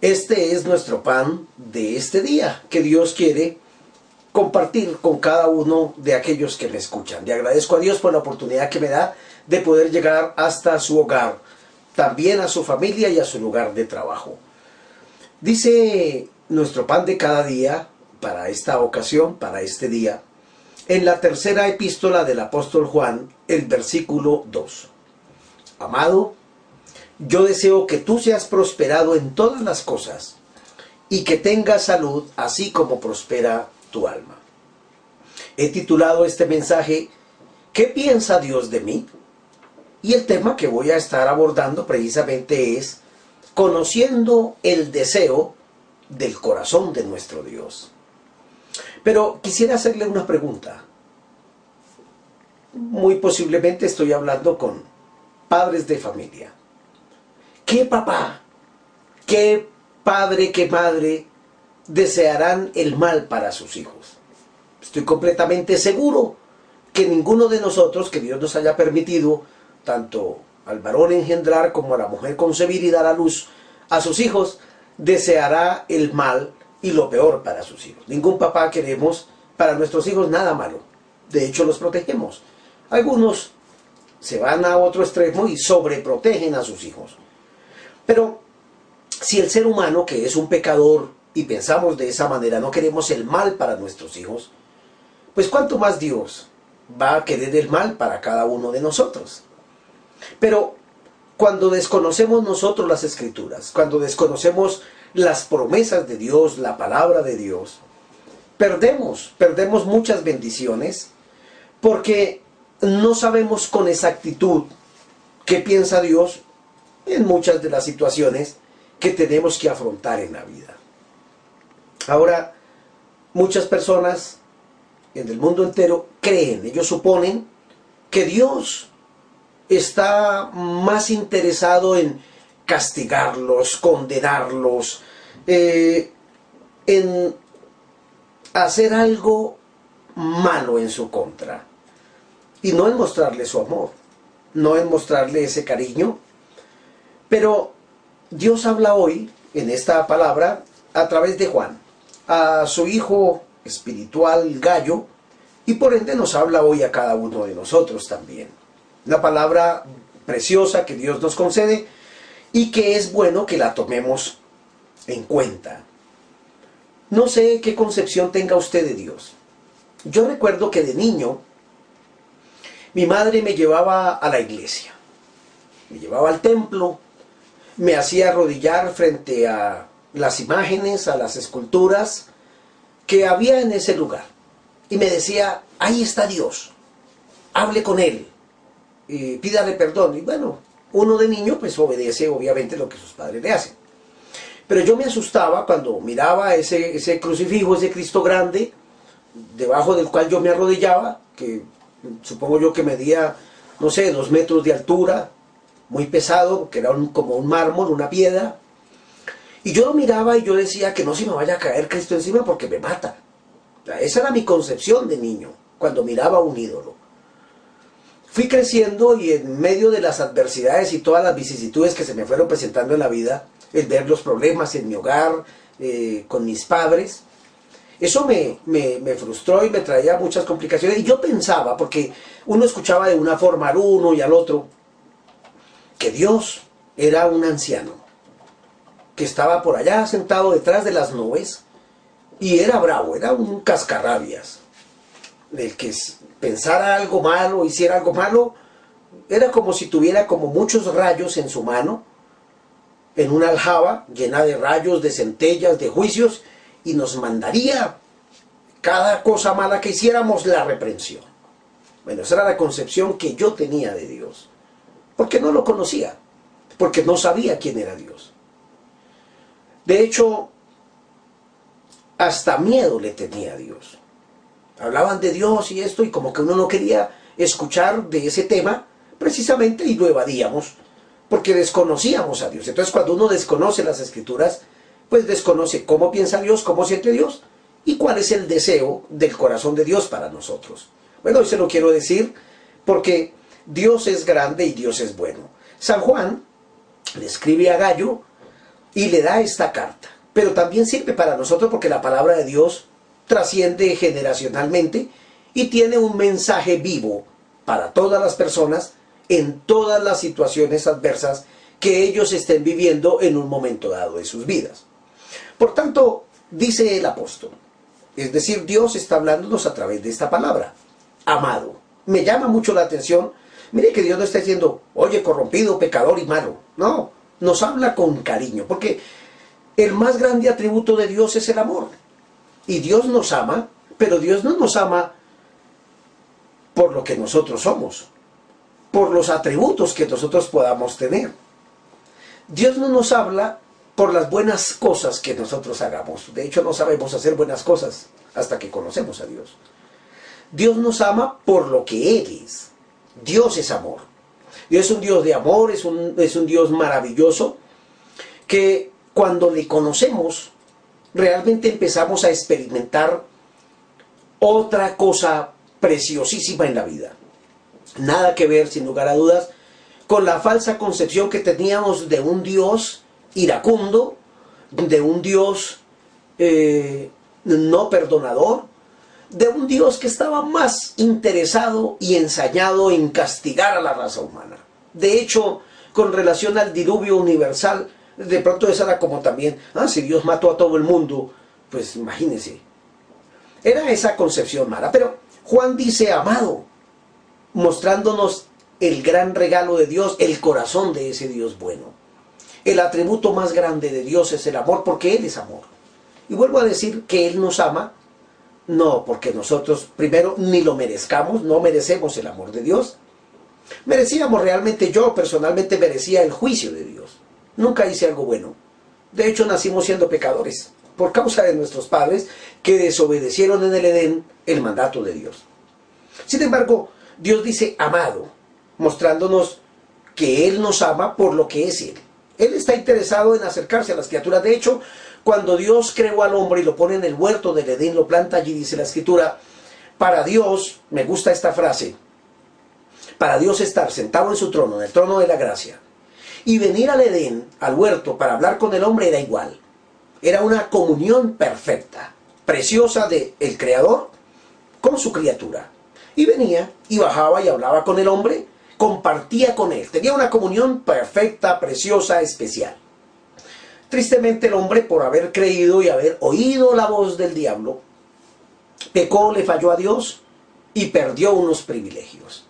Este es nuestro pan de este día que Dios quiere compartir con cada uno de aquellos que me escuchan. Le agradezco a Dios por la oportunidad que me da de poder llegar hasta su hogar, también a su familia y a su lugar de trabajo. Dice nuestro pan de cada día, para esta ocasión, para este día, en la tercera epístola del apóstol Juan, el versículo 2. Amado, yo deseo que tú seas prosperado en todas las cosas y que tengas salud así como prospera tu alma. He titulado este mensaje ¿Qué piensa Dios de mí? Y el tema que voy a estar abordando precisamente es conociendo el deseo del corazón de nuestro Dios. Pero quisiera hacerle una pregunta. Muy posiblemente estoy hablando con padres de familia. ¿Qué papá, qué padre, qué madre desearán el mal para sus hijos? Estoy completamente seguro que ninguno de nosotros, que Dios nos haya permitido, tanto al varón engendrar como a la mujer concebir y dar a luz a sus hijos, deseará el mal y lo peor para sus hijos. Ningún papá queremos para nuestros hijos nada malo. De hecho, los protegemos. Algunos se van a otro extremo y sobreprotegen a sus hijos. Pero si el ser humano, que es un pecador, y pensamos de esa manera, no queremos el mal para nuestros hijos, pues cuánto más Dios va a querer el mal para cada uno de nosotros. Pero cuando desconocemos nosotros las escrituras, cuando desconocemos las promesas de Dios, la palabra de Dios, perdemos, perdemos muchas bendiciones porque no sabemos con exactitud qué piensa Dios en muchas de las situaciones que tenemos que afrontar en la vida. Ahora, muchas personas en el mundo entero creen, ellos suponen que Dios está más interesado en castigarlos, condenarlos, eh, en hacer algo malo en su contra. Y no en mostrarle su amor, no en mostrarle ese cariño, pero Dios habla hoy, en esta palabra, a través de Juan, a su hijo espiritual Gallo, y por ende nos habla hoy a cada uno de nosotros también. Una palabra preciosa que Dios nos concede y que es bueno que la tomemos en cuenta. No sé qué concepción tenga usted de Dios. Yo recuerdo que de niño mi madre me llevaba a la iglesia, me llevaba al templo, me hacía arrodillar frente a las imágenes, a las esculturas que había en ese lugar. Y me decía, ahí está Dios, hable con Él, y pídale perdón. Y bueno, uno de niño pues obedece obviamente lo que sus padres le hacen. Pero yo me asustaba cuando miraba ese, ese crucifijo, ese Cristo grande, debajo del cual yo me arrodillaba, que supongo yo que medía, no sé, dos metros de altura, muy pesado, que era como un mármol, una piedra. Y yo lo miraba y yo decía que no se me vaya a caer Cristo encima porque me mata. esa era mi concepción de niño, cuando miraba un ídolo. Fui creciendo y en medio de las adversidades y todas las vicisitudes que se me fueron presentando en la vida, el ver los problemas en mi hogar, eh, con mis padres, eso me, me, frustró y me traía muchas complicaciones. Y yo pensaba, porque uno escuchaba de una forma al uno y al otro, que Dios era un anciano, que estaba por allá sentado detrás de las nubes y era bravo, era un cascarrabias. El que pensara algo malo, hiciera algo malo, era como si tuviera como muchos rayos en su mano, en una aljaba llena de rayos, de centellas, de juicios, y nos mandaría cada cosa mala que hiciéramos la reprensión. Bueno, esa era la concepción que yo tenía de Dios porque no lo conocía, porque no sabía quién era Dios. De hecho, hasta miedo le tenía a Dios. Hablaban de Dios y esto y como que uno no quería escuchar de ese tema precisamente y lo evadíamos porque desconocíamos a Dios. Entonces cuando uno desconoce las escrituras, pues desconoce cómo piensa Dios, cómo siente Dios y cuál es el deseo del corazón de Dios para nosotros. Bueno, hoy se lo quiero decir porque Dios es grande y Dios es bueno. San Juan le escribe a Gallo y le da esta carta. Pero también sirve para nosotros porque la palabra de Dios trasciende generacionalmente y tiene un mensaje vivo para todas las personas en todas las situaciones adversas que ellos estén viviendo en un momento dado de sus vidas. Por tanto, dice el apóstol, es decir, Dios está hablándonos a través de esta palabra, amado. Me llama mucho la atención, mire que Dios no está diciendo, oye, corrompido, pecador y malo. No, nos habla con cariño, porque el más grande atributo de Dios es el amor. Y Dios nos ama, pero Dios no nos ama por lo que nosotros somos, por los atributos que nosotros podamos tener. Dios no nos habla por las buenas cosas que nosotros hagamos. De hecho, no sabemos hacer buenas cosas hasta que conocemos a Dios. Dios nos ama por lo que Él es. Dios es amor. Dios es un Dios de amor, es un, es un Dios maravilloso, que cuando le conocemos, realmente empezamos a experimentar otra cosa preciosísima en la vida. Nada que ver, sin lugar a dudas, con la falsa concepción que teníamos de un Dios iracundo, de un Dios eh, no perdonador, de un Dios que estaba más interesado y ensayado en castigar a la raza humana. De hecho, con relación al diluvio universal, de pronto esa era como también, ah, si Dios mató a todo el mundo, pues imagínense. Era esa concepción mala. Pero Juan dice, amado, mostrándonos el gran regalo de Dios, el corazón de ese Dios bueno. El atributo más grande de Dios es el amor, porque Él es amor. Y vuelvo a decir que Él nos ama, no porque nosotros primero ni lo merezcamos, no merecemos el amor de Dios. Merecíamos realmente, yo personalmente merecía el juicio de Dios. Nunca hice algo bueno. De hecho, nacimos siendo pecadores por causa de nuestros padres que desobedecieron en el Edén el mandato de Dios. Sin embargo, Dios dice amado, mostrándonos que Él nos ama por lo que es Él. Él está interesado en acercarse a las criaturas. De hecho, cuando Dios creó al hombre y lo pone en el huerto del Edén, lo planta allí, dice la escritura, para Dios, me gusta esta frase, para Dios estar sentado en su trono, en el trono de la gracia, y venir al Edén, al huerto, para hablar con el hombre era igual. Era una comunión perfecta, preciosa de el Creador con su criatura. Y venía y bajaba y hablaba con el hombre, compartía con él. Tenía una comunión perfecta, preciosa, especial. Tristemente el hombre, por haber creído y haber oído la voz del diablo, pecó, le falló a Dios y perdió unos privilegios.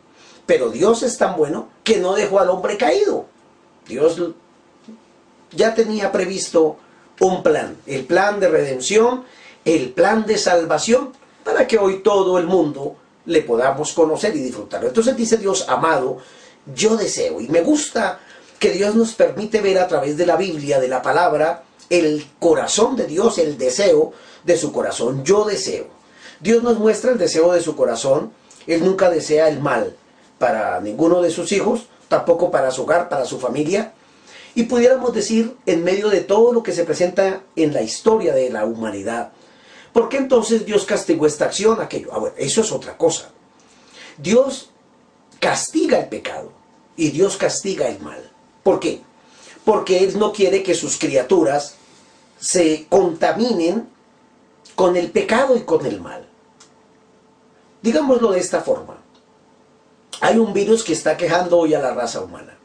Pero Dios es tan bueno que no dejó al hombre caído. Dios ya tenía previsto un plan, el plan de redención, el plan de salvación, para que hoy todo el mundo le podamos conocer y disfrutar. Entonces dice Dios, amado, yo deseo, y me gusta que Dios nos permite ver a través de la Biblia, de la palabra, el corazón de Dios, el deseo de su corazón. Yo deseo. Dios nos muestra el deseo de su corazón. Él nunca desea el mal para ninguno de sus hijos, tampoco para su hogar, para su familia. Y pudiéramos decir, en medio de todo lo que se presenta en la historia de la humanidad, ¿por qué entonces Dios castigó esta acción, aquello? Ah, eso es otra cosa. Dios castiga el pecado y Dios castiga el mal. ¿Por qué? Porque Él no quiere que sus criaturas se contaminen con el pecado y con el mal. Digámoslo de esta forma. Hay un virus que está quejando hoy a la raza humana.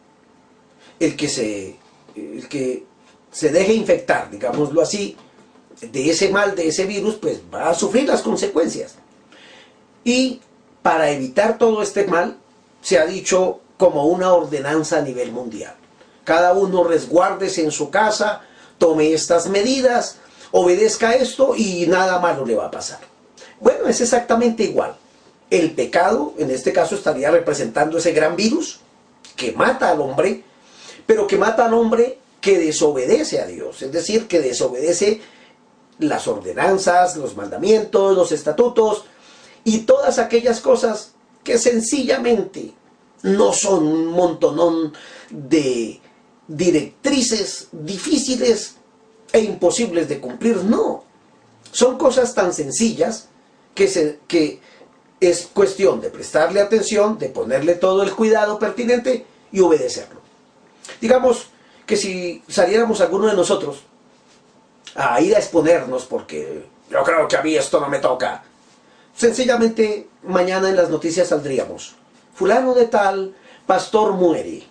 El que se, el que se deje infectar, digámoslo así, de ese mal, de ese virus, pues va a sufrir las consecuencias. Y para evitar todo este mal, se ha dicho como una ordenanza a nivel mundial. Cada uno resguárdese en su casa, tome estas medidas, obedezca esto y nada malo le va a pasar. Bueno, es exactamente igual. El pecado, en este caso, estaría representando ese gran virus que mata al hombre, pero que mata al hombre que desobedece a Dios, es decir, que desobedece las ordenanzas, los mandamientos, los estatutos y todas aquellas cosas que sencillamente no son un montonón de directrices difíciles e imposibles de cumplir, no. Son cosas tan sencillas que, se, que es cuestión de prestarle atención, de ponerle todo el cuidado pertinente y obedecerlo. Digamos que si saliéramos alguno de nosotros a ir a exponernos porque yo creo que a mí esto no me toca, sencillamente mañana en las noticias saldríamos. Fulano de tal, pastor muere.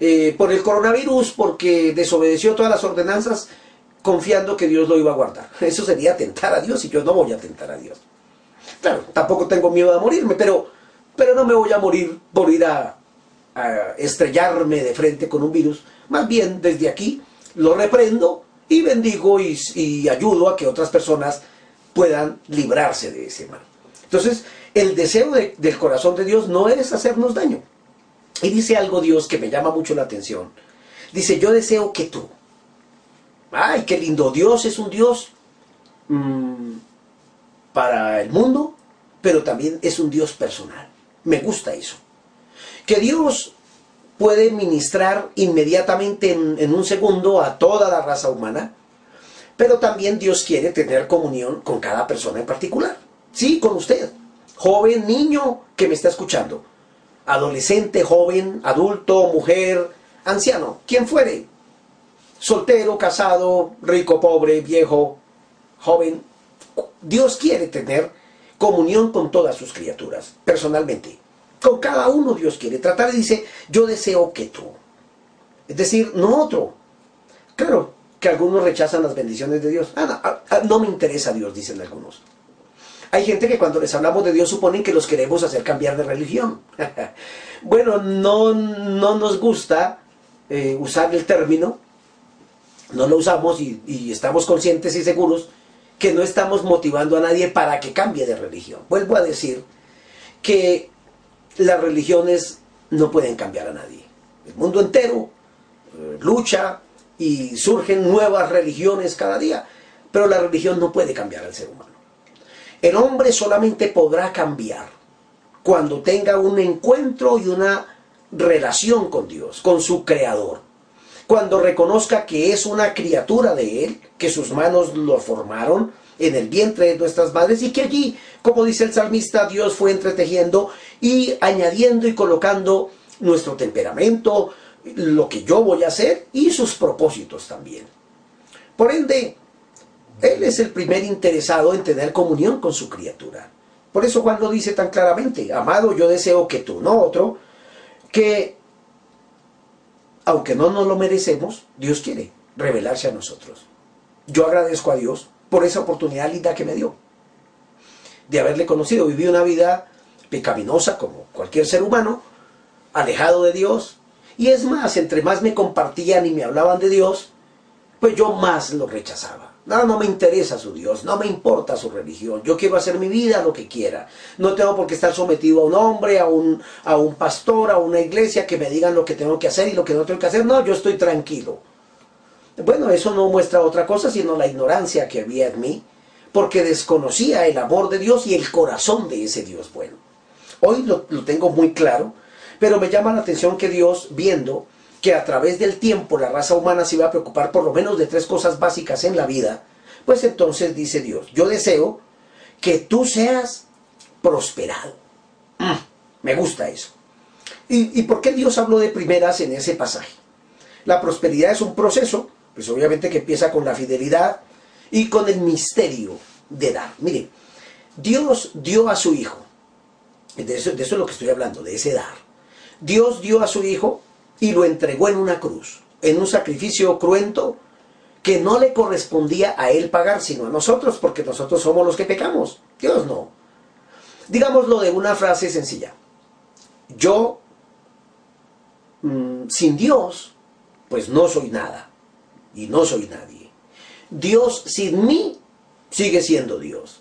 Eh, por el coronavirus porque desobedeció todas las ordenanzas confiando que Dios lo iba a guardar. Eso sería tentar a Dios y yo no voy a tentar a Dios. Claro, tampoco tengo miedo a morirme, pero, pero no me voy a morir por ir a, estrellarme de frente con un virus. Más bien, desde aquí lo reprendo y bendigo y, ayudo a que otras personas puedan librarse de ese mal. Entonces, el deseo del corazón de Dios no es hacernos daño. Y dice algo Dios que me llama mucho la atención. Dice, yo deseo que tú. Ay, qué lindo. Dios es un Dios mm, para el mundo, pero también es un Dios personal. Me gusta eso. Que Dios puede ministrar inmediatamente en, un segundo a toda la raza humana, pero también Dios quiere tener comunión con cada persona en particular. Sí, con usted, joven, niño que me está escuchando, adolescente, joven, adulto, mujer, anciano, quien fuere, soltero, casado, rico, pobre, viejo, joven, Dios quiere tener comunión con todas sus criaturas, personalmente. Con cada uno Dios quiere tratar y dice, yo deseo que tú. Es decir, no otro. Claro que algunos rechazan las bendiciones de Dios. Ah, no, ah, ah, no me interesa Dios, dicen algunos. Hay gente que cuando les hablamos de Dios suponen que los queremos hacer cambiar de religión. bueno, no, no nos gusta eh, usar el término, no lo usamos y estamos conscientes y seguros que no estamos motivando a nadie para que cambie de religión. Vuelvo a decir que las religiones no pueden cambiar a nadie. El mundo entero eh, lucha y surgen nuevas religiones cada día, pero la religión no puede cambiar al ser humano. El hombre solamente podrá cambiar cuando tenga un encuentro y una relación con Dios, con su creador cuando reconozca que es una criatura de Él, que sus manos lo formaron en el vientre de nuestras madres y que allí, como dice el salmista, Dios fue entretejiendo y añadiendo y colocando nuestro temperamento, lo que yo voy a hacer y sus propósitos también. Por ende, Él es el primer interesado en tener comunión con su criatura. Por eso cuando dice tan claramente, amado, yo deseo que tú, no otro, que aunque no nos lo merecemos, Dios quiere revelarse a nosotros. Yo agradezco a Dios por esa oportunidad linda que me dio de haberle conocido. Viví una vida pecaminosa como cualquier ser humano, alejado de Dios. Y es más, entre más me compartían y me hablaban de Dios, pues yo más lo rechazaba. No, no me interesa su Dios, no me importa su religión. Yo quiero hacer mi vida lo que quiera. No tengo por qué estar sometido a un hombre, a un, a un pastor, a una iglesia que me digan lo que tengo que hacer y lo que no tengo que hacer. No, yo estoy tranquilo. Bueno, eso no muestra otra cosa sino la ignorancia que había en mí, porque desconocía el amor de Dios y el corazón de ese Dios bueno. Hoy lo, lo tengo muy claro, pero me llama la atención que Dios, viendo que a través del tiempo la raza humana se iba a preocupar por lo menos de tres cosas básicas en la vida, pues entonces dice Dios, yo deseo que tú seas prosperado. Mm, me gusta eso. ¿Y, ¿Y por qué Dios habló de primeras en ese pasaje? La prosperidad es un proceso, pues obviamente que empieza con la fidelidad y con el misterio de dar. Mire, Dios dio a su Hijo, de eso, de eso es lo que estoy hablando, de ese dar. Dios dio a su Hijo y lo entregó en una cruz, en un sacrificio cruento que no le correspondía a él pagar, sino a nosotros, porque nosotros somos los que pecamos. Dios no. Digámoslo de una frase sencilla. Yo, mm, sin Dios, pues no soy nada. Y no soy nadie. Dios sin mí sigue siendo Dios.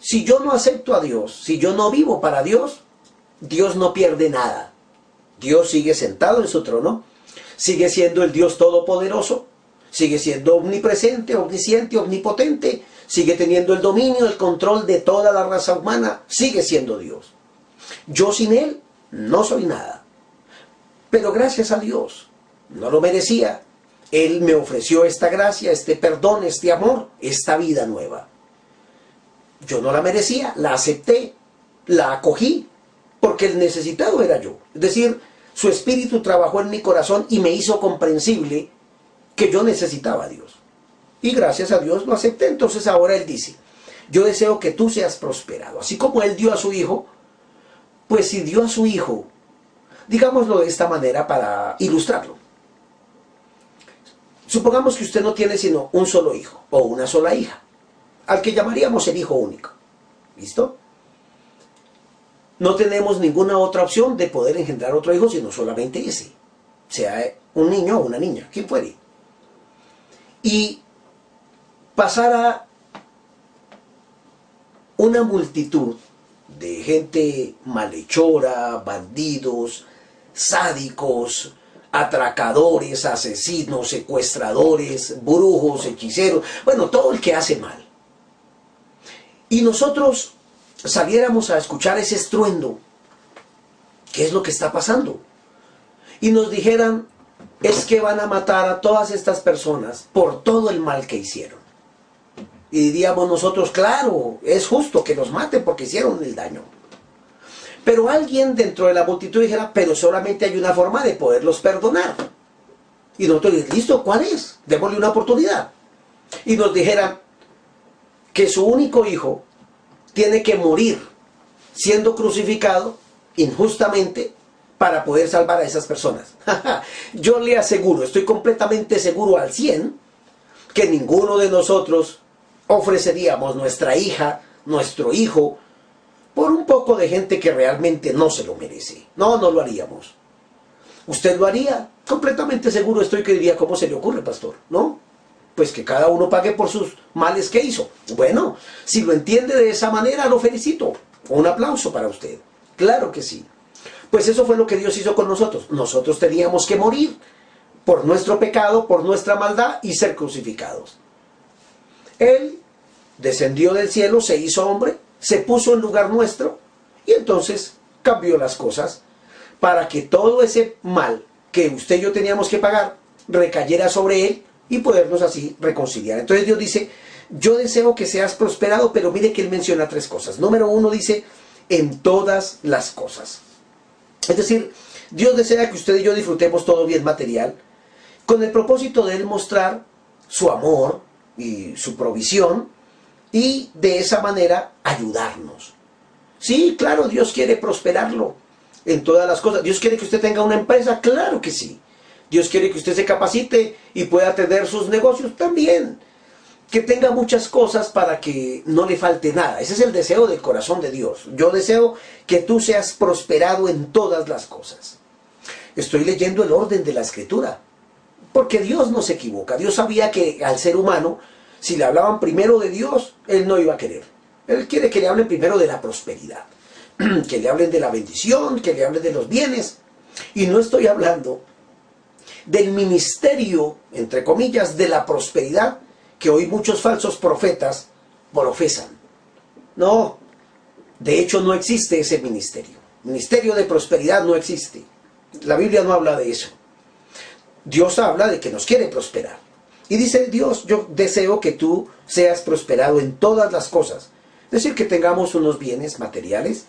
Si yo no acepto a Dios, si yo no vivo para Dios, Dios no pierde nada. Dios sigue sentado en su trono, sigue siendo el Dios Todopoderoso, sigue siendo omnipresente, omnisciente, omnipotente, sigue teniendo el dominio, el control de toda la raza humana, sigue siendo Dios. Yo sin Él no soy nada. Pero gracias a Dios, no lo merecía. Él me ofreció esta gracia, este perdón, este amor, esta vida nueva. Yo no la merecía, la acepté, la acogí, porque el necesitado era yo. Es decir, su espíritu trabajó en mi corazón y me hizo comprensible que yo necesitaba a Dios. Y gracias a Dios lo acepté. Entonces ahora Él dice, yo deseo que tú seas prosperado. Así como Él dio a su Hijo, pues si dio a su Hijo, digámoslo de esta manera para ilustrarlo. Supongamos que usted no tiene sino un solo hijo o una sola hija, al que llamaríamos el hijo único. ¿Listo? No tenemos ninguna otra opción de poder engendrar otro hijo sino solamente ese, sea un niño o una niña, quien fuere. Y pasara una multitud de gente malhechora, bandidos, sádicos, atracadores, asesinos, secuestradores, brujos, hechiceros, bueno, todo el que hace mal. Y nosotros saliéramos a escuchar ese estruendo, ¿qué es lo que está pasando? Y nos dijeran, es que van a matar a todas estas personas por todo el mal que hicieron. Y diríamos nosotros, claro, es justo que los maten porque hicieron el daño. Pero alguien dentro de la multitud dijera, pero solamente hay una forma de poderlos perdonar. Y nosotros, listo, ¿cuál es? Démosle una oportunidad. Y nos dijeran que su único hijo tiene que morir siendo crucificado injustamente para poder salvar a esas personas. Yo le aseguro, estoy completamente seguro al 100, que ninguno de nosotros ofreceríamos nuestra hija, nuestro hijo, por un poco de gente que realmente no se lo merece. No, no lo haríamos. ¿Usted lo haría? Completamente seguro estoy que diría, ¿cómo se le ocurre, pastor? ¿No? Pues que cada uno pague por sus males que hizo. Bueno, si lo entiende de esa manera, lo felicito. Un aplauso para usted. Claro que sí. Pues eso fue lo que Dios hizo con nosotros. Nosotros teníamos que morir por nuestro pecado, por nuestra maldad y ser crucificados. Él descendió del cielo, se hizo hombre, se puso en lugar nuestro y entonces cambió las cosas para que todo ese mal que usted y yo teníamos que pagar recayera sobre él y podernos así reconciliar. Entonces Dios dice, yo deseo que seas prosperado, pero mire que él menciona tres cosas. Número uno dice, en todas las cosas. Es decir, Dios desea que usted y yo disfrutemos todo bien material, con el propósito de él mostrar su amor y su provisión y de esa manera ayudarnos. Sí, claro, Dios quiere prosperarlo en todas las cosas. Dios quiere que usted tenga una empresa, claro que sí. Dios quiere que usted se capacite y pueda atender sus negocios también. Que tenga muchas cosas para que no le falte nada. Ese es el deseo del corazón de Dios. Yo deseo que tú seas prosperado en todas las cosas. Estoy leyendo el orden de la escritura. Porque Dios no se equivoca. Dios sabía que al ser humano si le hablaban primero de Dios, él no iba a querer. Él quiere que le hablen primero de la prosperidad, que le hablen de la bendición, que le hablen de los bienes. Y no estoy hablando del ministerio, entre comillas, de la prosperidad que hoy muchos falsos profetas profesan. No, de hecho no existe ese ministerio. Ministerio de prosperidad no existe. La Biblia no habla de eso. Dios habla de que nos quiere prosperar. Y dice Dios, yo deseo que tú seas prosperado en todas las cosas. Es decir, que tengamos unos bienes materiales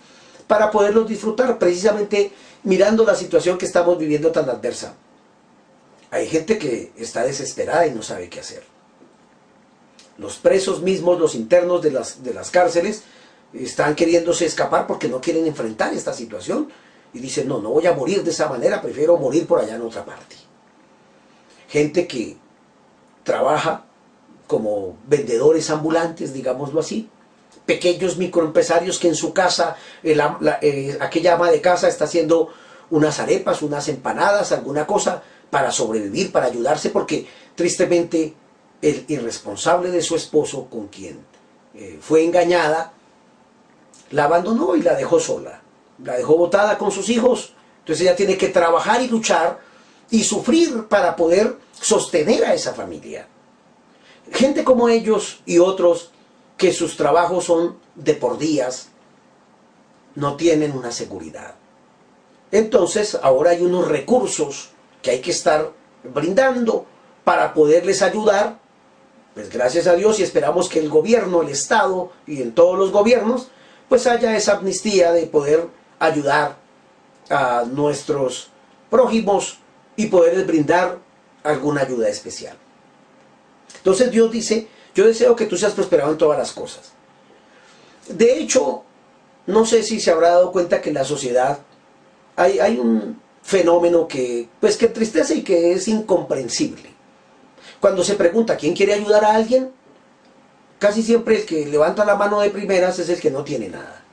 para poderlos disfrutar, precisamente mirando la situación que estamos viviendo tan adversa. Hay gente que está desesperada y no sabe qué hacer. Los presos mismos, los internos de las, de las cárceles, están queriéndose escapar porque no quieren enfrentar esta situación. Y dicen, no, no voy a morir de esa manera, prefiero morir por allá en otra parte. Gente que trabaja como vendedores ambulantes, digámoslo así, pequeños microempresarios que en su casa, eh, aquella ama de casa está haciendo unas arepas, unas empanadas, alguna cosa para sobrevivir, para ayudarse, porque tristemente el irresponsable de su esposo, con quien eh, fue engañada, la abandonó y la dejó sola, la dejó botada con sus hijos, entonces ella tiene que trabajar y luchar y sufrir para poder sostener a esa familia. Gente como ellos y otros que sus trabajos son de por días, no tienen una seguridad. Entonces ahora hay unos recursos que hay que estar brindando para poderles ayudar. Pues gracias a Dios y esperamos que el gobierno, el Estado y en todos los gobiernos, pues haya esa amnistía de poder ayudar a nuestros prójimos y poderles brindar alguna ayuda especial. Entonces Dios dice, yo deseo que tú seas prosperado en todas las cosas. De hecho, no sé si se habrá dado cuenta que en la sociedad hay, hay un fenómeno que, pues, que entristece y que es incomprensible. Cuando se pregunta quién quiere ayudar a alguien, casi siempre el que levanta la mano de primeras es el que no tiene nada.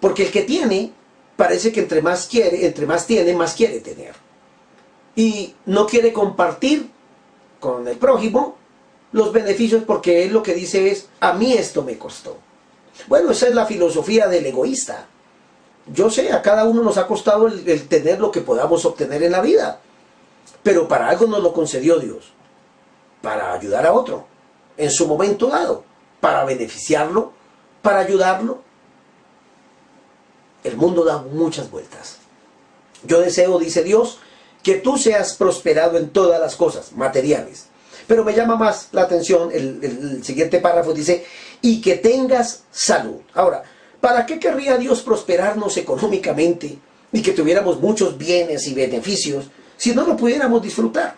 Porque el que tiene, parece que entre más quiere, entre más tiene, más quiere tener. Y no quiere compartir con el prójimo los beneficios porque él lo que dice es, a mí esto me costó. Bueno, esa es la filosofía del egoísta. Yo sé, a cada uno nos ha costado el, tener lo que podamos obtener en la vida. Pero para algo nos lo concedió Dios. Para ayudar a otro. En su momento dado. Para beneficiarlo. Para ayudarlo. El mundo da muchas vueltas. Yo deseo, dice Dios, que tú seas prosperado en todas las cosas materiales. Pero me llama más la atención, el, siguiente párrafo dice, y que tengas salud. Ahora, ¿para qué querría Dios prosperarnos económicamente y que tuviéramos muchos bienes y beneficios si no lo pudiéramos disfrutar?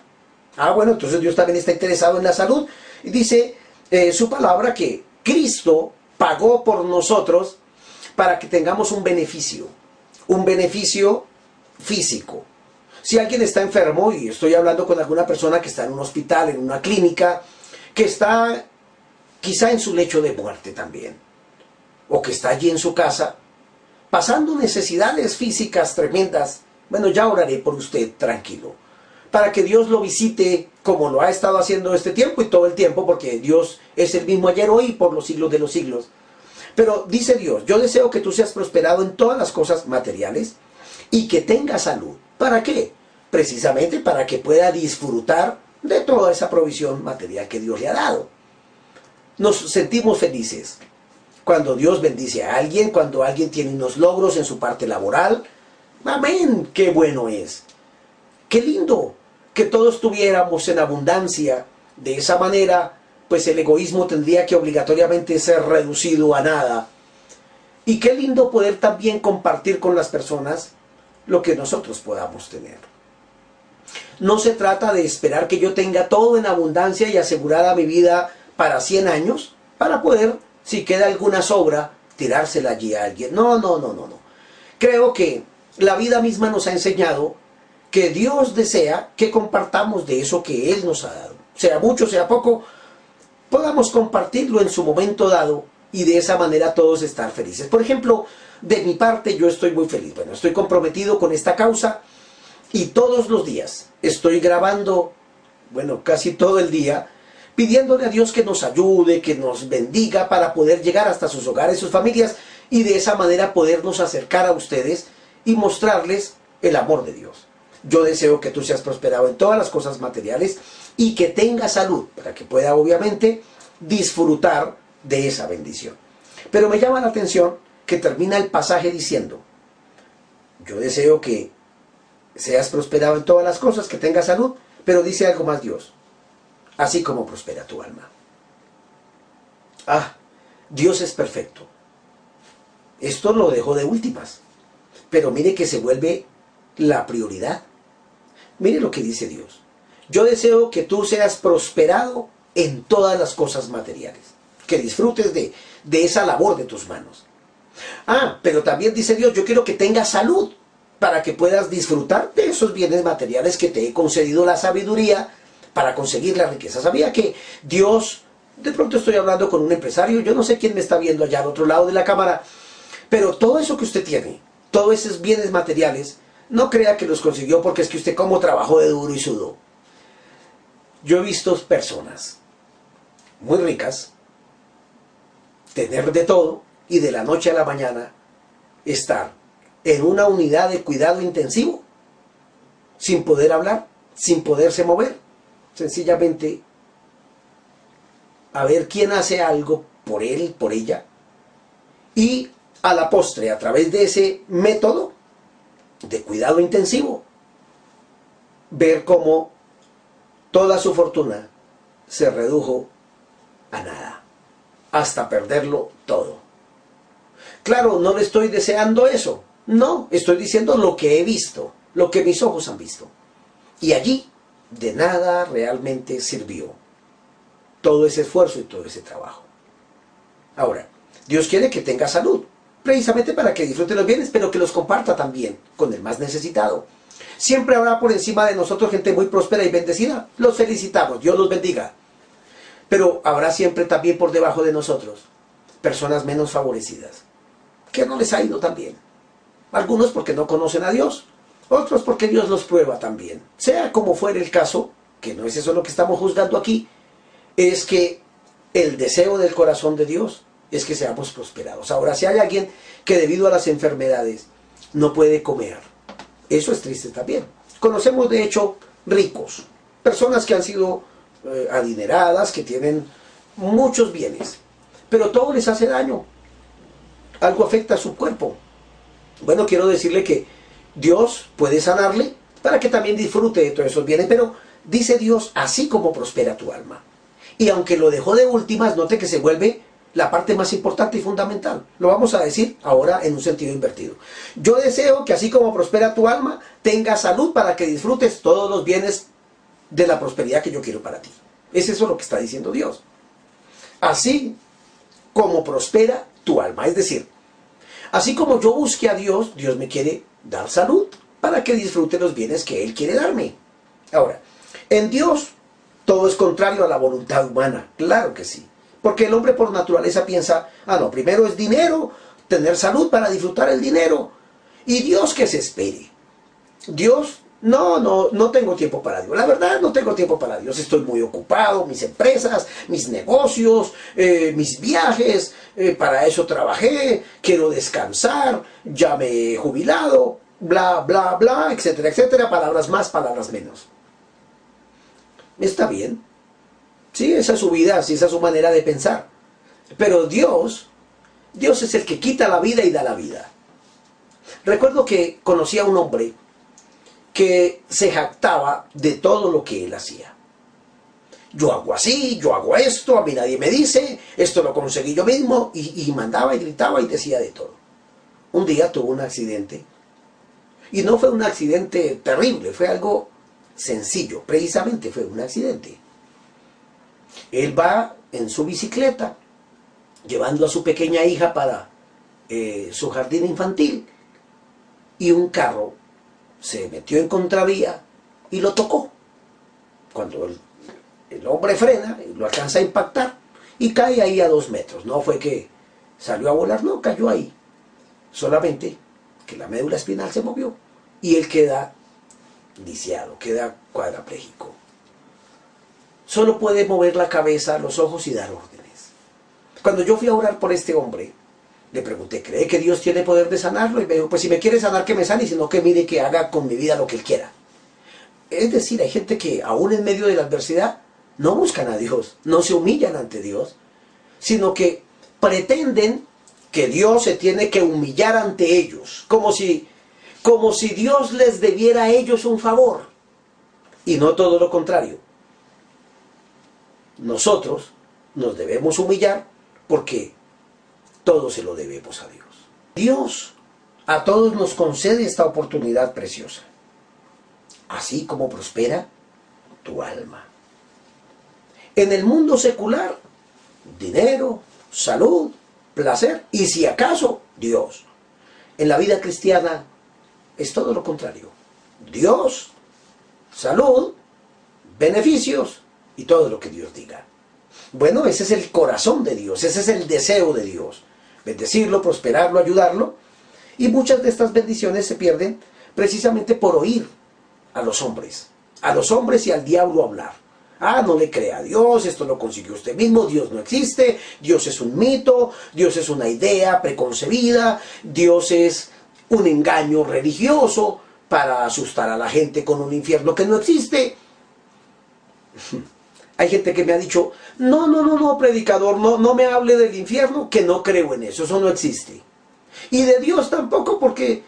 Ah, bueno, entonces Dios también está interesado en la salud. Y dice eh, su palabra que Cristo pagó por nosotros para que tengamos un beneficio, un beneficio físico. Si alguien está enfermo, y estoy hablando con alguna persona que está en un hospital, en una clínica, que está quizá en su lecho de muerte también, o que está allí en su casa, pasando necesidades físicas tremendas, bueno, ya oraré por usted tranquilo, para que Dios lo visite como lo ha estado haciendo este tiempo y todo el tiempo, porque Dios es el mismo ayer, hoy por los siglos de los siglos. Pero dice Dios, yo deseo que tú seas prosperado en todas las cosas materiales y que tengas salud. ¿Para qué? Precisamente para que pueda disfrutar de toda esa provisión material que Dios le ha dado nos sentimos felices. Cuando Dios bendice a alguien, cuando alguien tiene unos logros en su parte laboral. Amén, qué bueno es. Qué lindo que todos tuviéramos en abundancia. De esa manera, pues el egoísmo tendría que obligatoriamente ser reducido a nada. Y qué lindo poder también compartir con las personas lo que nosotros podamos tener. No se trata de esperar que yo tenga todo en abundancia y asegurada mi vida para 100 años para poder, si queda alguna sobra, tirársela allí a alguien. No, no, no, no, no. Creo que la vida misma nos ha enseñado que Dios desea que compartamos de eso que Él nos ha dado. Sea mucho, sea poco, podamos compartirlo en su momento dado y de esa manera todos estar felices. Por ejemplo, de mi parte yo estoy muy feliz. Bueno, estoy comprometido con esta causa y todos los días estoy grabando, bueno, casi todo el día, pidiéndole a Dios que nos ayude, que nos bendiga para poder llegar hasta sus hogares, sus familias y de esa manera podernos acercar a ustedes y mostrarles el amor de Dios. Yo deseo que tú seas prosperado en todas las cosas materiales y que tengas salud para que pueda obviamente disfrutar de esa bendición. Pero me llama la atención que termina el pasaje diciendo, yo deseo que seas prosperado en todas las cosas, que tengas salud, pero dice algo más Dios, así como prospera tu alma. Ah, Dios es perfecto. Esto lo dejo de últimas. Pero mire que se vuelve la prioridad. Mire lo que dice Dios. Yo deseo que tú seas prosperado en todas las cosas materiales. Que disfrutes de, de esa labor de tus manos. Ah, pero también dice Dios, yo quiero que tengas salud para que puedas disfrutar de esos bienes materiales que te he concedido la sabiduría para conseguir la riqueza. ¿Sabía que Dios, de pronto estoy hablando con un empresario, yo no sé quién me está viendo allá al otro lado de la cámara, pero todo eso que usted tiene, todos esos bienes materiales, no crea que los consiguió porque es que usted como trabajó de duro y sudó. Yo he visto personas muy ricas tener de todo y de la noche a la mañana estar en una unidad de cuidado intensivo sin poder hablar, sin poderse mover. Sencillamente a ver quién hace algo por él, por ella. Y a la postre, a través de ese método de cuidado intensivo, ver cómo toda su fortuna se redujo a nada, hasta perderlo todo. Claro, no le estoy deseando eso, no, estoy diciendo lo que he visto, lo que mis ojos han visto. Y allí de nada realmente sirvió todo ese esfuerzo y todo ese trabajo. Ahora, Dios quiere que tenga salud, precisamente para que disfrute los bienes, pero que los comparta también con el más necesitado. Siempre habrá por encima de nosotros gente muy próspera y bendecida. Los felicitamos, Dios los bendiga. Pero habrá siempre también por debajo de nosotros personas menos favorecidas, que no les ha ido tan bien. Algunos porque no conocen a Dios, otros porque Dios los prueba también. Sea como fuere el caso, que no es eso lo que estamos juzgando aquí, es que el deseo del corazón de Dios es que seamos prosperados. Ahora, si hay alguien que debido a las enfermedades no puede comer, eso es triste también. Conocemos de hecho ricos, personas que han sido eh, adineradas, que tienen muchos bienes, pero todo les hace daño. Algo afecta a su cuerpo. Bueno, quiero decirle que Dios puede sanarle para que también disfrute de todos esos bienes, pero dice Dios, así como prospera tu alma. Y aunque lo dejó de últimas, note que se vuelve la parte más importante y fundamental. Lo vamos a decir ahora en un sentido invertido. Yo deseo que así como prospera tu alma, tenga salud para que disfrutes todos los bienes de la prosperidad que yo quiero para ti. Es eso lo que está diciendo Dios. Así como prospera tu alma. Es decir, así como yo busque a Dios, Dios me quiere dar salud para que disfrute los bienes que Él quiere darme. Ahora, en Dios todo es contrario a la voluntad humana. Claro que sí. Porque el hombre por naturaleza piensa, ah, no, primero es dinero, tener salud para disfrutar el dinero. Y Dios que se espere. Dios, no, no, no tengo tiempo para Dios. La verdad, no tengo tiempo para Dios. Estoy muy ocupado, mis empresas, mis negocios, eh, mis viajes, eh, para eso trabajé, quiero descansar, ya me he jubilado, bla, bla, bla, etcétera, etcétera. Palabras más, palabras menos. Está bien, Sí, esa es su vida, sí, esa es su manera de pensar. Pero Dios, Dios es el que quita la vida y da la vida. Recuerdo que conocí a un hombre que se jactaba de todo lo que él hacía. Yo hago así, yo hago esto, a mí nadie me dice, esto lo conseguí yo mismo, y, y mandaba y gritaba y decía de todo. Un día tuvo un accidente, y no fue un accidente terrible, fue algo sencillo, precisamente fue un accidente. Él va en su bicicleta, llevando a su pequeña hija para eh, su jardín infantil, y un carro se metió en contravía y lo tocó. Cuando el, el hombre frena, lo alcanza a impactar y cae ahí a dos metros. No fue que salió a volar, no, cayó ahí. Solamente que la médula espinal se movió y él queda lisiado, queda cuadrapléjico solo puede mover la cabeza, los ojos y dar órdenes. Cuando yo fui a orar por este hombre, le pregunté, ¿cree que Dios tiene poder de sanarlo? Y me dijo, pues si me quiere sanar, que me sane, sino que mire que haga con mi vida lo que él quiera. Es decir, hay gente que aún en medio de la adversidad no buscan a Dios, no se humillan ante Dios, sino que pretenden que Dios se tiene que humillar ante ellos, como si, como si Dios les debiera a ellos un favor, y no todo lo contrario nosotros nos debemos humillar porque todo se lo debemos a Dios. Dios a todos nos concede esta oportunidad preciosa, así como prospera tu alma. En el mundo secular, dinero, salud, placer y si acaso Dios. En la vida cristiana es todo lo contrario. Dios, salud, beneficios y todo lo que Dios diga. Bueno, ese es el corazón de Dios, ese es el deseo de Dios. Bendecirlo, prosperarlo, ayudarlo. Y muchas de estas bendiciones se pierden precisamente por oír a los hombres, a los hombres y al diablo hablar. Ah, no le crea a Dios, esto lo consiguió usted mismo, Dios no existe, Dios es un mito, Dios es una idea preconcebida, Dios es un engaño religioso. para asustar a la gente con un infierno que no existe. Hay gente que me ha dicho, no, no, no, no, predicador, no, no me hable del infierno, que no creo en eso, eso no existe. Y de Dios tampoco, porque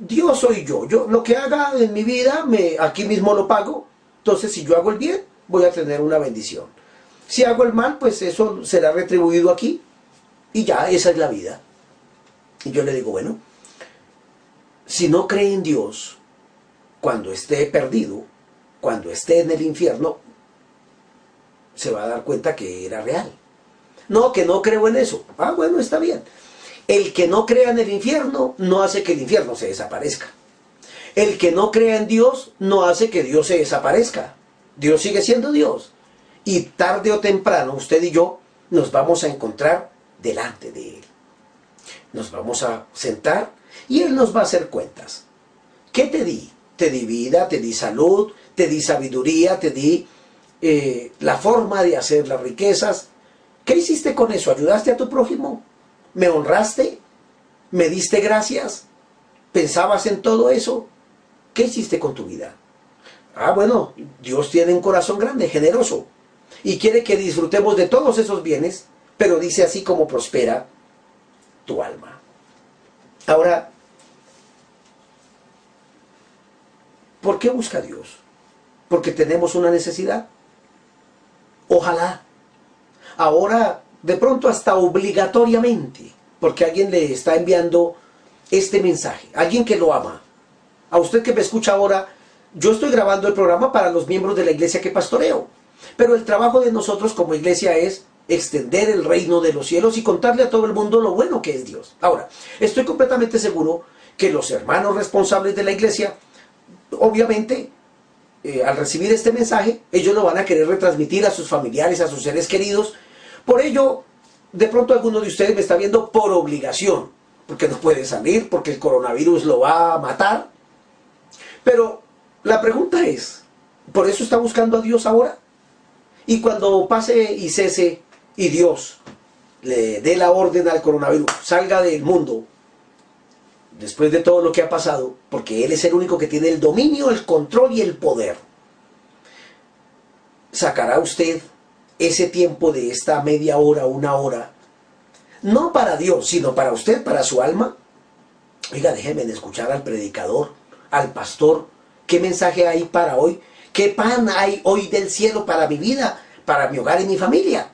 Dios soy yo. Yo lo que haga en mi vida, me, aquí mismo lo pago. Entonces, si yo hago el bien, voy a tener una bendición. Si hago el mal, pues eso será retribuido aquí. Y ya, esa es la vida. Y yo le digo, bueno, si no cree en Dios, cuando esté perdido, cuando esté en el infierno, se va a dar cuenta que era real. No, que no creo en eso. Ah, bueno, está bien. El que no crea en el infierno no hace que el infierno se desaparezca. El que no crea en Dios no hace que Dios se desaparezca. Dios sigue siendo Dios. Y tarde o temprano usted y yo nos vamos a encontrar delante de Él. Nos vamos a sentar y Él nos va a hacer cuentas. ¿Qué te di? Te di vida, te di salud, te di sabiduría, te di eh, la forma de hacer las riquezas. ¿Qué hiciste con eso? ¿Ayudaste a tu prójimo? ¿Me honraste? ¿Me diste gracias? ¿Pensabas en todo eso? ¿Qué hiciste con tu vida? Ah, bueno, Dios tiene un corazón grande, generoso, y quiere que disfrutemos de todos esos bienes, pero dice así como prospera tu alma. Ahora, ¿por qué busca Dios? Porque tenemos una necesidad. Ojalá. Ahora, de pronto hasta obligatoriamente, porque alguien le está enviando este mensaje, alguien que lo ama. A usted que me escucha ahora, yo estoy grabando el programa para los miembros de la iglesia que pastoreo, pero el trabajo de nosotros como iglesia es extender el reino de los cielos y contarle a todo el mundo lo bueno que es Dios. Ahora, estoy completamente seguro que los hermanos responsables de la iglesia, obviamente, eh, al recibir este mensaje, ellos lo van a querer retransmitir a sus familiares, a sus seres queridos. Por ello, de pronto alguno de ustedes me está viendo por obligación, porque no puede salir, porque el coronavirus lo va a matar. Pero la pregunta es, ¿por eso está buscando a Dios ahora? Y cuando pase y cese y Dios le dé la orden al coronavirus, salga del mundo, después de todo lo que ha pasado, porque Él es el único que tiene el dominio, el control y el poder, sacará usted ese tiempo de esta media hora, una hora, no para Dios, sino para usted, para su alma. Oiga, déjeme escuchar al predicador, al pastor, qué mensaje hay para hoy, qué pan hay hoy del cielo para mi vida, para mi hogar y mi familia.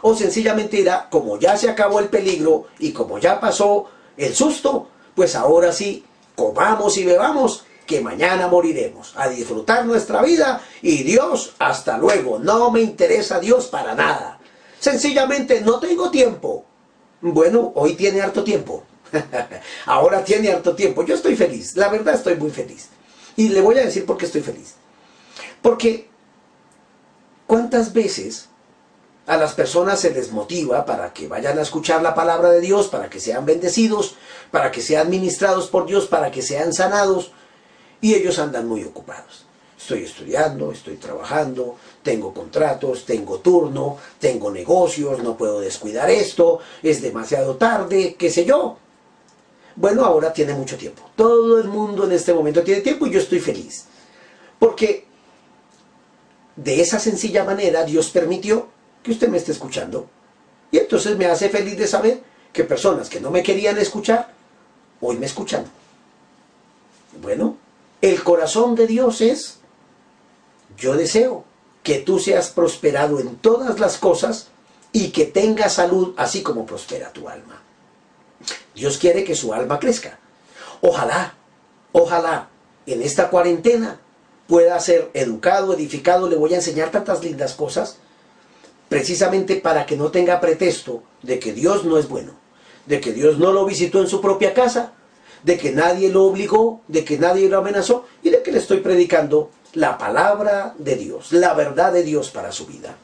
O sencillamente dirá, como ya se acabó el peligro y como ya pasó el susto, pues ahora sí, comamos y bebamos, que mañana moriremos, a disfrutar nuestra vida y Dios, hasta luego, no me interesa Dios para nada. Sencillamente no tengo tiempo. Bueno, hoy tiene harto tiempo. ahora tiene harto tiempo. Yo estoy feliz, la verdad estoy muy feliz. Y le voy a decir por qué estoy feliz. Porque, ¿cuántas veces a las personas se les motiva para que vayan a escuchar la palabra de Dios, para que sean bendecidos, para que sean ministrados por Dios, para que sean sanados, y ellos andan muy ocupados. Estoy estudiando, estoy trabajando, tengo contratos, tengo turno, tengo negocios, no puedo descuidar esto, es demasiado tarde, qué sé yo. Bueno, ahora tiene mucho tiempo. Todo el mundo en este momento tiene tiempo y yo estoy feliz. Porque de esa sencilla manera Dios permitió que usted me esté escuchando. Y entonces me hace feliz de saber que personas que no me querían escuchar, hoy me escuchan. Bueno, el corazón de Dios es, yo deseo que tú seas prosperado en todas las cosas y que tengas salud así como prospera tu alma. Dios quiere que su alma crezca. Ojalá, ojalá en esta cuarentena pueda ser educado, edificado, le voy a enseñar tantas lindas cosas precisamente para que no tenga pretexto de que Dios no es bueno, de que Dios no lo visitó en su propia casa, de que nadie lo obligó, de que nadie lo amenazó y de que le estoy predicando la palabra de Dios, la verdad de Dios para su vida.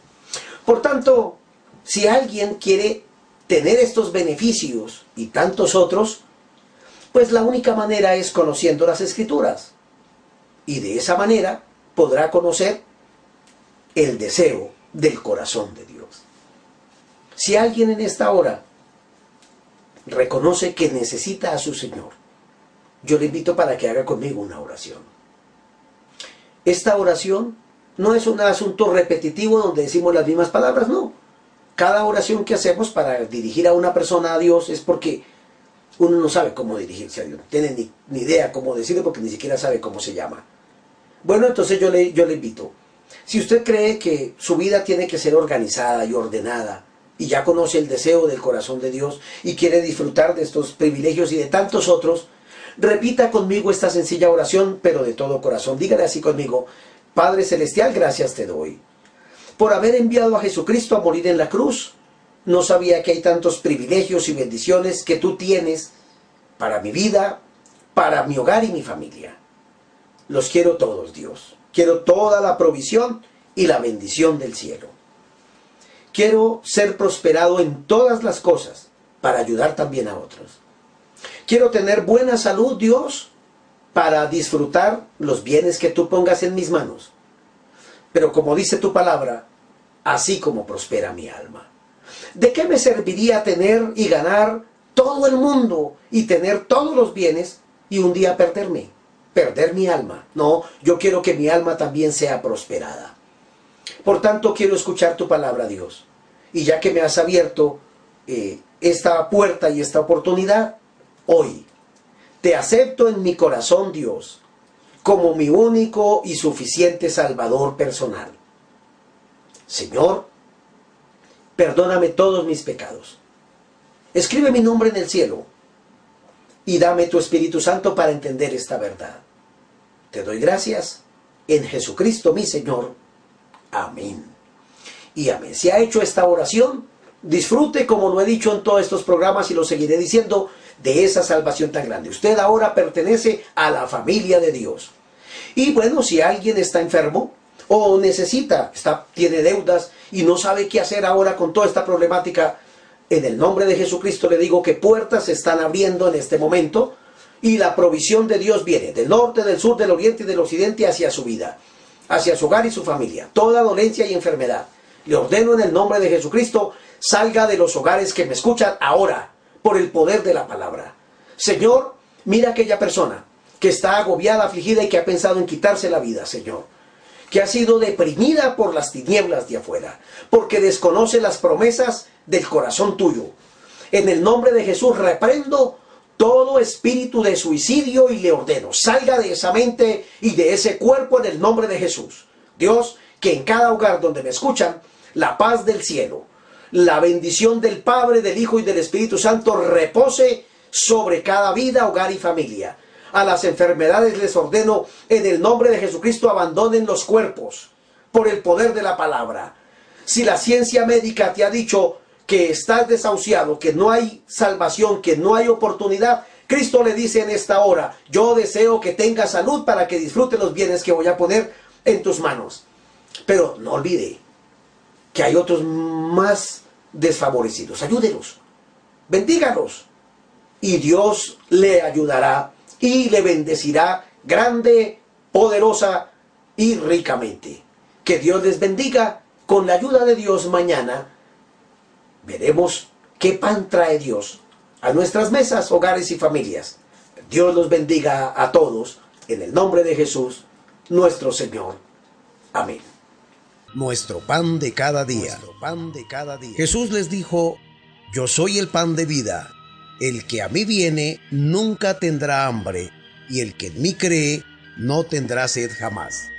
Por tanto, si alguien quiere tener estos beneficios y tantos otros, pues la única manera es conociendo las escrituras. Y de esa manera podrá conocer el deseo del corazón de Dios. Si alguien en esta hora reconoce que necesita a su Señor, yo le invito para que haga conmigo una oración. Esta oración no es un asunto repetitivo donde decimos las mismas palabras, no. Cada oración que hacemos para dirigir a una persona a Dios es porque uno no sabe cómo dirigirse a Dios, no tiene ni, idea cómo decirlo porque ni siquiera sabe cómo se llama. Bueno, entonces yo le, yo le invito. Si usted cree que su vida tiene que ser organizada y ordenada, y ya conoce el deseo del corazón de Dios y quiere disfrutar de estos privilegios y de tantos otros, repita conmigo esta sencilla oración, pero de todo corazón. Dígale así conmigo, Padre Celestial, gracias te doy por haber enviado a Jesucristo a morir en la cruz. No sabía que hay tantos privilegios y bendiciones que tú tienes para mi vida, para mi hogar y mi familia. Los quiero todos, Dios. Quiero toda la provisión y la bendición del cielo. Quiero ser prosperado en todas las cosas para ayudar también a otros. Quiero tener buena salud, Dios, para disfrutar los bienes que tú pongas en mis manos. Pero como dice tu palabra, así como prospera mi alma. ¿De qué me serviría tener y ganar todo el mundo y tener todos los bienes y un día perderme? Perder mi alma. No, yo quiero que mi alma también sea prosperada. Por tanto, quiero escuchar tu palabra, Dios. Y ya que me has abierto eh, esta puerta y esta oportunidad, hoy te acepto en mi corazón, Dios, como mi único y suficiente Salvador personal. Señor, perdóname todos mis pecados. Escribe mi nombre en el cielo y dame tu Espíritu Santo para entender esta verdad. Te doy gracias en Jesucristo mi Señor. Amén. Y amén. Si ha hecho esta oración, disfrute, como lo he dicho en todos estos programas y lo seguiré diciendo, de esa salvación tan grande. Usted ahora pertenece a la familia de Dios. Y bueno, si alguien está enfermo o necesita, está, tiene deudas y no sabe qué hacer ahora con toda esta problemática, en el nombre de Jesucristo le digo que puertas se están abriendo en este momento y la provisión de Dios viene del norte, del sur, del oriente y del occidente hacia su vida, hacia su hogar y su familia. Toda dolencia y enfermedad. Le ordeno en el nombre de Jesucristo, salga de los hogares que me escuchan ahora, por el poder de la palabra. Señor, mira aquella persona que está agobiada, afligida y que ha pensado en quitarse la vida, Señor. Que ha sido deprimida por las tinieblas de afuera, porque desconoce las promesas del corazón tuyo. En el nombre de Jesús reprendo todo espíritu de suicidio y le ordeno, salga de esa mente y de ese cuerpo en el nombre de Jesús. Dios, que en cada hogar donde me escuchan, la paz del cielo, la bendición del Padre, del Hijo y del Espíritu Santo repose sobre cada vida, hogar y familia. A las enfermedades les ordeno, en el nombre de Jesucristo, abandonen los cuerpos por el poder de la palabra. Si la ciencia médica te ha dicho que estás desahuciado, que no hay salvación, que no hay oportunidad, Cristo le dice en esta hora, yo deseo que tengas salud para que disfrute los bienes que voy a poner en tus manos. Pero no olvide que hay otros más desfavorecidos. Ayúdelos, bendígalos y Dios le ayudará y le bendecirá grande, poderosa y ricamente. Que Dios les bendiga. Con la ayuda de Dios mañana veremos qué pan trae Dios a nuestras mesas, hogares y familias. Dios los bendiga a todos en el nombre de Jesús, nuestro Señor. Amén. Nuestro pan de cada día. pan de cada día. Jesús les dijo, yo soy el pan de vida. El que a mí viene nunca tendrá hambre, y el que en mí cree no tendrá sed jamás.